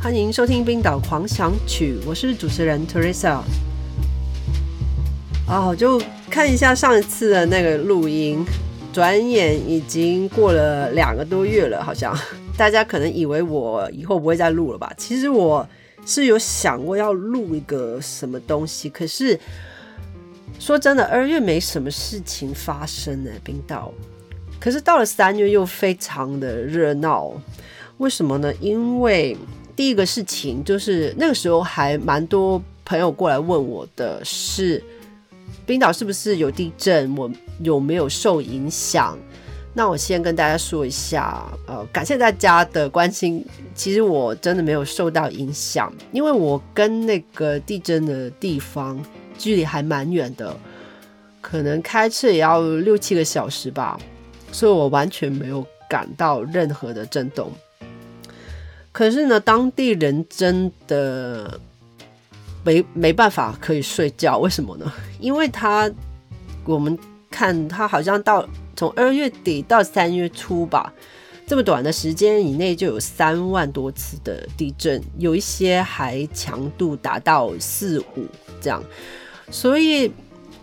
欢迎收听《冰岛狂想曲》，我是主持人 Teresa。哦，就看一下上一次的那个录音，转眼已经过了两个多月了，好像 大家可能以为我以后不会再录了吧？其实我是有想过要录一个什么东西，可是说真的，二月没什么事情发生呢，冰岛。可是到了三月又非常的热闹，为什么呢？因为第一个事情就是那个时候还蛮多朋友过来问我的是，冰岛是不是有地震？我有没有受影响？那我先跟大家说一下，呃，感谢大家的关心。其实我真的没有受到影响，因为我跟那个地震的地方距离还蛮远的，可能开车也要六七个小时吧。所以我完全没有感到任何的震动。可是呢，当地人真的没没办法可以睡觉，为什么呢？因为他我们看他好像到从二月底到三月初吧，这么短的时间以内就有三万多次的地震，有一些还强度达到四五这样，所以。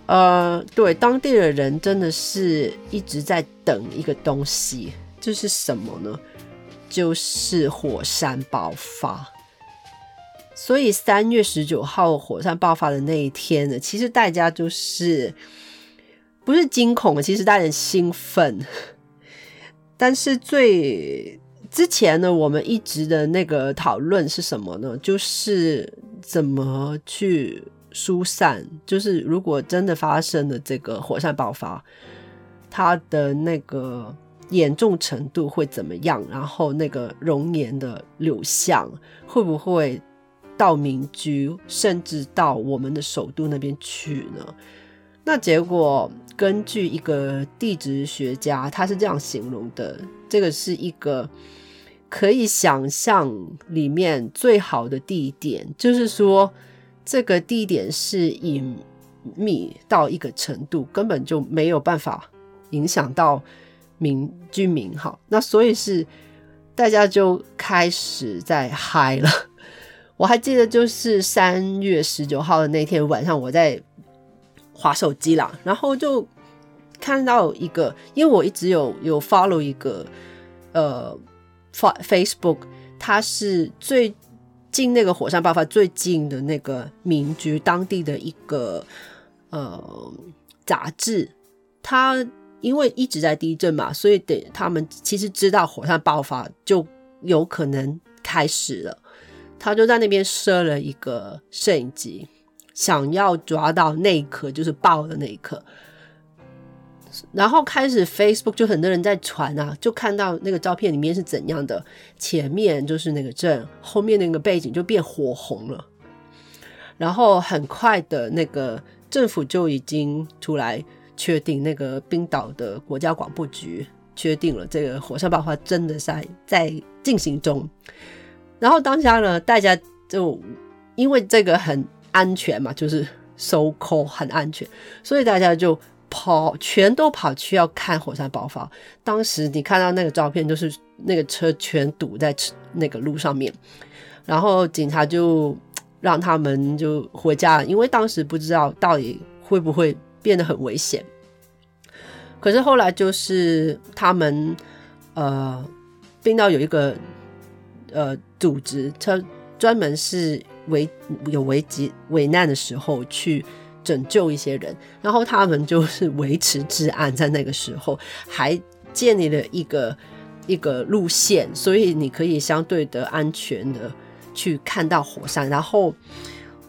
呃，对，当地的人真的是一直在等一个东西，这是什么呢？就是火山爆发。所以三月十九号火山爆发的那一天呢，其实大家就是不是惊恐，其实大家兴奋。但是最之前呢，我们一直的那个讨论是什么呢？就是怎么去。疏散就是，如果真的发生了这个火山爆发，它的那个严重程度会怎么样？然后那个熔岩的流向会不会到民居，甚至到我们的首都那边去呢？那结果根据一个地质学家，他是这样形容的：这个是一个可以想象里面最好的地点，就是说。这个地点是隐秘到一个程度，根本就没有办法影响到民居民。哈，那所以是大家就开始在嗨了。我还记得就是三月十九号的那天晚上，我在划手机啦，然后就看到一个，因为我一直有有 follow 一个呃 Facebook，它是最。近那个火山爆发最近的那个民居，当地的一个呃杂志，它因为一直在地震嘛，所以等他们其实知道火山爆发就有可能开始了，他就在那边设了一个摄影机，想要抓到那一刻，就是爆的那一刻。然后开始 Facebook 就很多人在传啊，就看到那个照片里面是怎样的，前面就是那个镇，后面那个背景就变火红了。然后很快的那个政府就已经出来确定，那个冰岛的国家广播局确定了这个火山爆发真的在在进行中。然后当下呢，大家就因为这个很安全嘛，就是 so cold 很安全，所以大家就。跑，全都跑去要看火山爆发。当时你看到那个照片，就是那个车全堵在那个路上面，然后警察就让他们就回家，因为当时不知道到底会不会变得很危险。可是后来就是他们呃，冰岛有一个呃组织，他专门是危有危急危难的时候去。拯救一些人，然后他们就是维持治安，在那个时候还建立了一个一个路线，所以你可以相对的安全的去看到火山。然后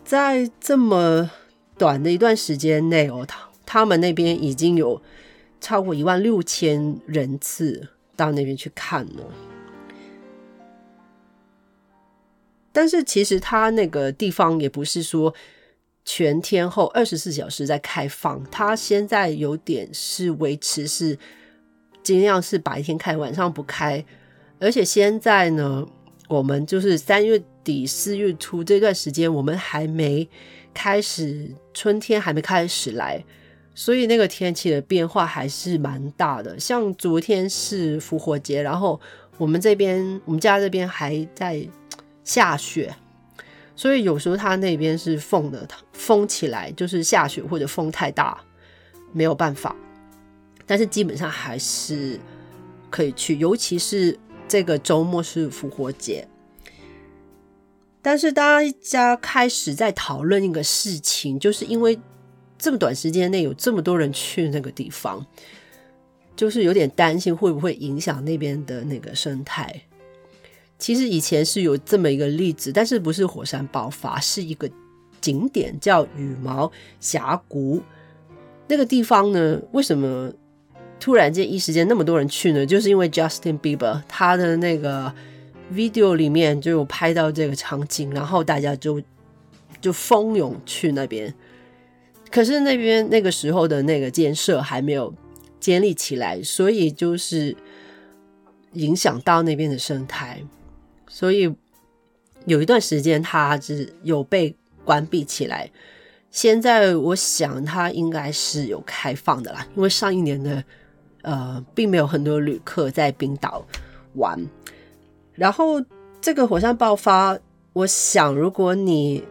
在这么短的一段时间内哦，他他们那边已经有超过一万六千人次到那边去看了。但是其实他那个地方也不是说。全天候二十四小时在开放，他现在有点是维持是尽量是白天开，晚上不开。而且现在呢，我们就是三月底四月初这段时间，我们还没开始春天，还没开始来，所以那个天气的变化还是蛮大的。像昨天是复活节，然后我们这边我们家这边还在下雪，所以有时候它那边是封的，封起来就是下雪或者风太大，没有办法。但是基本上还是可以去，尤其是这个周末是复活节。但是大家开始在讨论一个事情，就是因为这么短时间内有这么多人去那个地方，就是有点担心会不会影响那边的那个生态。其实以前是有这么一个例子，但是不是火山爆发，是一个景点叫羽毛峡谷。那个地方呢，为什么？突然间一时间那么多人去呢，就是因为 Justin Bieber 他的那个 video 里面就有拍到这个场景，然后大家就就蜂拥去那边。可是那边那个时候的那个建设还没有建立起来，所以就是影响到那边的生态，所以有一段时间它是有被关闭起来。现在我想它应该是有开放的啦，因为上一年的。呃，并没有很多旅客在冰岛玩。然后这个火山爆发，我想如果你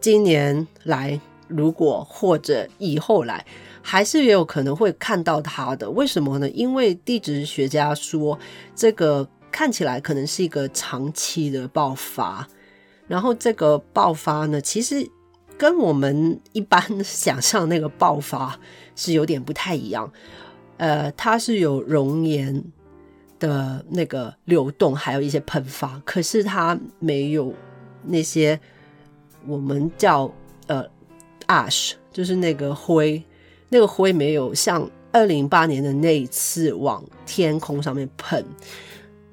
今年来，如果或者以后来，还是也有可能会看到它的。为什么呢？因为地质学家说，这个看起来可能是一个长期的爆发。然后这个爆发呢，其实跟我们一般想象那个爆发是有点不太一样。呃，它是有熔岩的那个流动，还有一些喷发，可是它没有那些我们叫 ash，就是那个灰，那个灰没有像二零零八年的那一次往天空上面喷。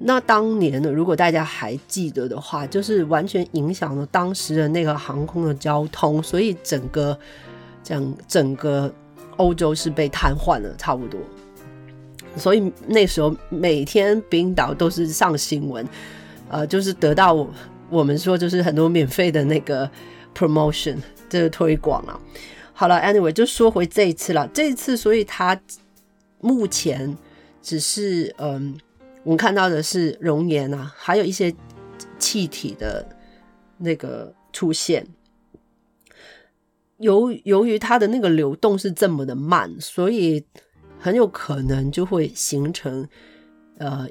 那当年呢，如果大家还记得的话，就是完全影响了当时的那个航空的交通，所以整个整整个欧洲是被瘫痪了，差不多。所以那时候每天冰岛都是上新闻，呃，就是得到我们说就是很多免费的那个 promotion，这个推广啊。好了，anyway，就说回这一次了。这一次，所以它目前只是嗯，我们看到的是熔岩啊，还有一些气体的那个出现。由由于它的那个流动是这么的慢，所以。很有可能就会形成呃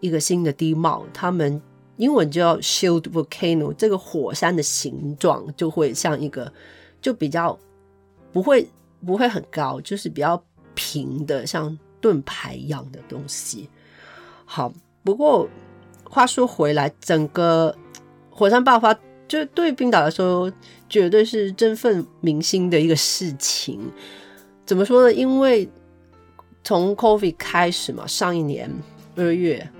一个新的地貌，他们英文叫 shield volcano，这个火山的形状就会像一个就比较不会不会很高，就是比较平的，像盾牌一样的东西。好，不过话说回来，整个火山爆发就对冰岛来说绝对是振奋民心的一个事情。怎么说呢？因为从 COVID 开始嘛，上一年二月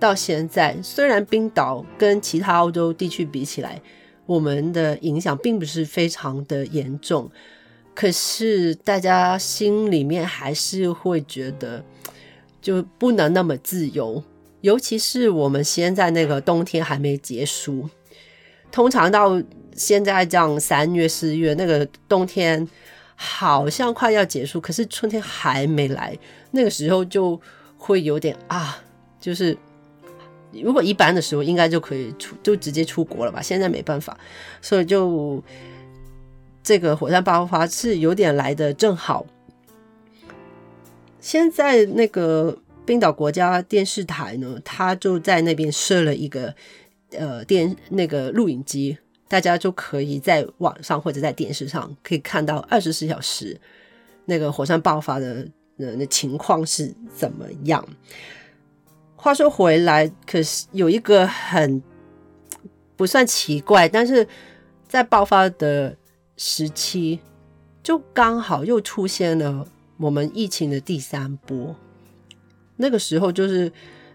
到现在，虽然冰岛跟其他欧洲地区比起来，我们的影响并不是非常的严重，可是大家心里面还是会觉得就不能那么自由，尤其是我们现在那个冬天还没结束，通常到现在这样三月四月那个冬天。好像快要结束，可是春天还没来，那个时候就会有点啊，就是如果一般的时候应该就可以出，就直接出国了吧。现在没办法，所以就这个火山爆发是有点来的正好。现在那个冰岛国家电视台呢，他就在那边设了一个呃电那个录影机。大家就可以在网上或者在电视上可以看到二十四小时那个火山爆发的呃那情况是怎么样。话说回来，可是有一个很不算奇怪，但是在爆发的时期，就刚好又出现了我们疫情的第三波。那个时候就是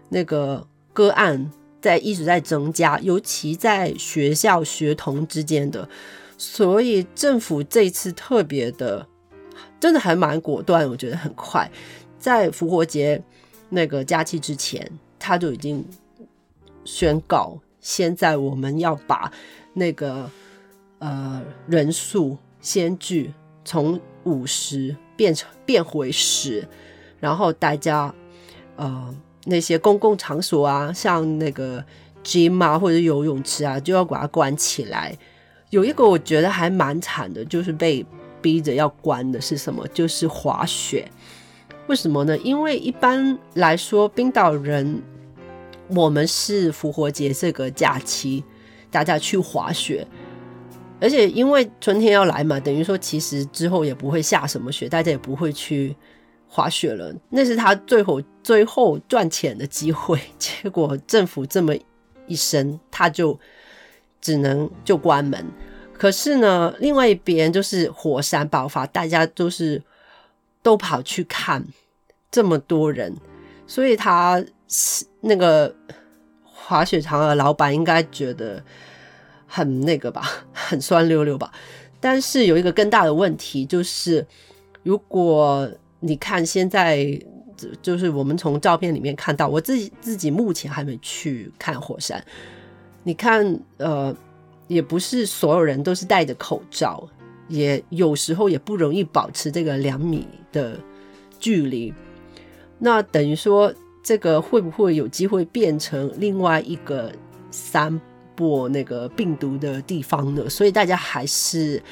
那个个案。在一直在增加，尤其在学校学童之间的，所以政府这次特别的，真的还蛮果断，我觉得很快，在复活节那个假期之前，他就已经宣告，现在我们要把那个呃人数先距从五十变成变回十，然后大家呃。那些公共场所啊，像那个 gym 啊或者游泳池啊就要把它关起来。有一个我觉得还蛮惨的，就是被逼着要关的是什么？就是滑雪。为什么呢？因为一般来说，冰岛人我们是复活节这个假期，大家去滑雪，而且因为春天要来嘛，等于说其实之后也不会下什么雪，大家也不会去滑雪了。那是他最后最后赚钱的机会。结果政府这么一声，他就。只能就关门，可是呢，另外一边就是火山爆发，大家都是都跑去看，这么多人，所以他那个滑雪场的老板应该觉得很那个吧，很酸溜溜吧。但是有一个更大的问题就是，如果你看现在，就是我们从照片里面看到，我自己自己目前还没去看火山。你看，呃，也不是所有人都是戴着口罩，也有时候也不容易保持这个两米的距离。那等于说，这个会不会有机会变成另外一个散播那个病毒的地方呢？所以大家还是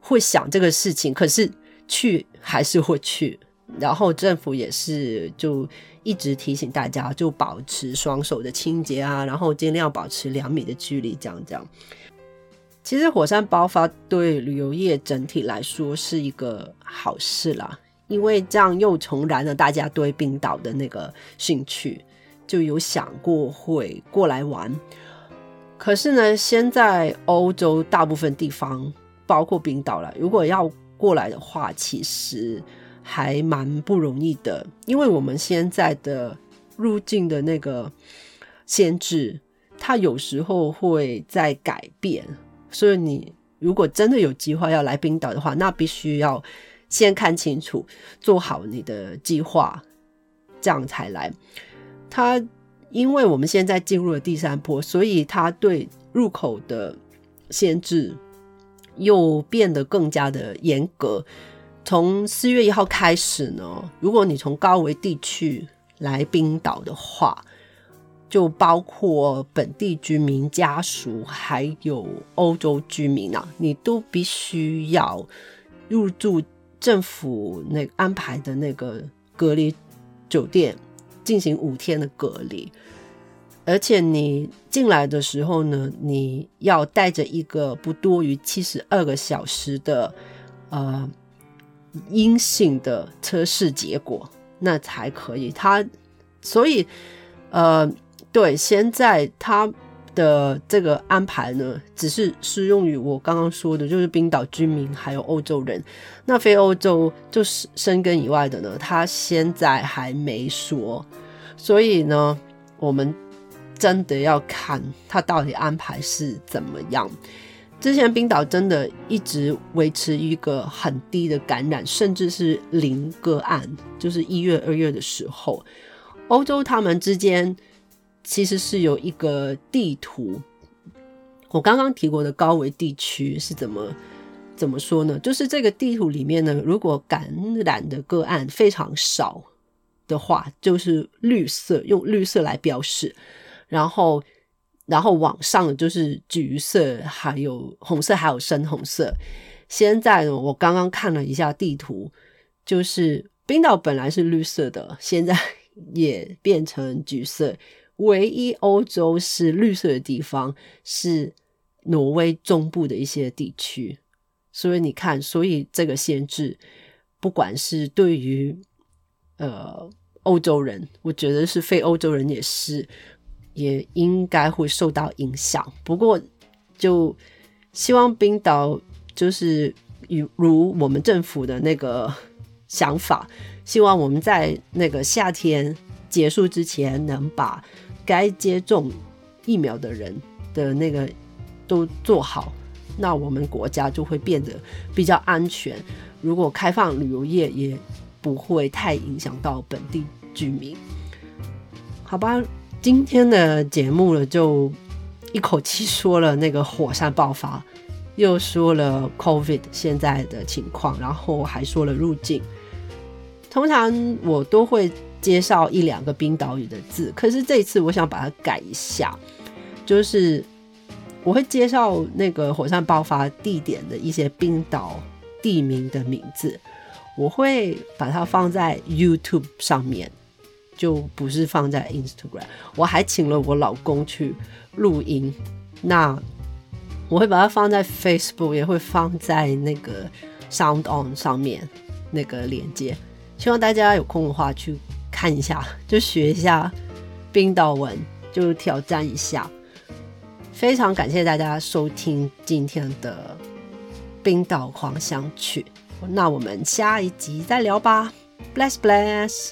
会想这个事情，可是去还是会去。然后政府也是就一直提醒大家，就保持双手的清洁啊，然后尽量保持两米的距离，这样这样。其实火山爆发对旅游业整体来说是一个好事啦，因为这样又重燃了大家对冰岛的那个兴趣，就有想过会过来玩。可是呢，现在欧洲大部分地方，包括冰岛了，如果要过来的话，其实。还蛮不容易的，因为我们现在的入境的那个限制，它有时候会在改变，所以你如果真的有计划要来冰岛的话，那必须要先看清楚，做好你的计划，这样才来。它因为我们现在进入了第三波，所以它对入口的限制又变得更加的严格。从四月一号开始呢，如果你从高维地区来冰岛的话，就包括本地居民家属还有欧洲居民啊，你都必须要入住政府那安排的那个隔离酒店进行五天的隔离，而且你进来的时候呢，你要带着一个不多于七十二个小时的呃。阴性的测试结果，那才可以。他所以，呃，对，现在他的这个安排呢，只是适用于我刚刚说的，就是冰岛居民还有欧洲人。那非欧洲就是生根以外的呢，他现在还没说。所以呢，我们真的要看他到底安排是怎么样。之前冰岛真的一直维持一个很低的感染，甚至是零个案。就是一月、二月的时候，欧洲他们之间其实是有一个地图。我刚刚提过的高危地区是怎么怎么说呢？就是这个地图里面呢，如果感染的个案非常少的话，就是绿色，用绿色来标示，然后。然后往上就是橘色，还有红色，还有深红色。现在呢，我刚刚看了一下地图，就是冰岛本来是绿色的，现在也变成橘色。唯一欧洲是绿色的地方是挪威中部的一些地区。所以你看，所以这个限制，不管是对于呃欧洲人，我觉得是非欧洲人也是。也应该会受到影响，不过就希望冰岛就是如如我们政府的那个想法，希望我们在那个夏天结束之前，能把该接种疫苗的人的那个都做好，那我们国家就会变得比较安全。如果开放旅游业，也不会太影响到本地居民，好吧？今天的节目了，就一口气说了那个火山爆发，又说了 COVID 现在的情况，然后还说了入境。通常我都会介绍一两个冰岛语的字，可是这次我想把它改一下，就是我会介绍那个火山爆发地点的一些冰岛地名的名字，我会把它放在 YouTube 上面，就不是放在 Instagram。我还请了我老公去录音，那我会把它放在 Facebook，也会放在那个 Sound On 上面那个链接。希望大家有空的话去看一下，就学一下冰岛文，就挑战一下。非常感谢大家收听今天的冰岛狂想曲，那我们下一集再聊吧，bless bless。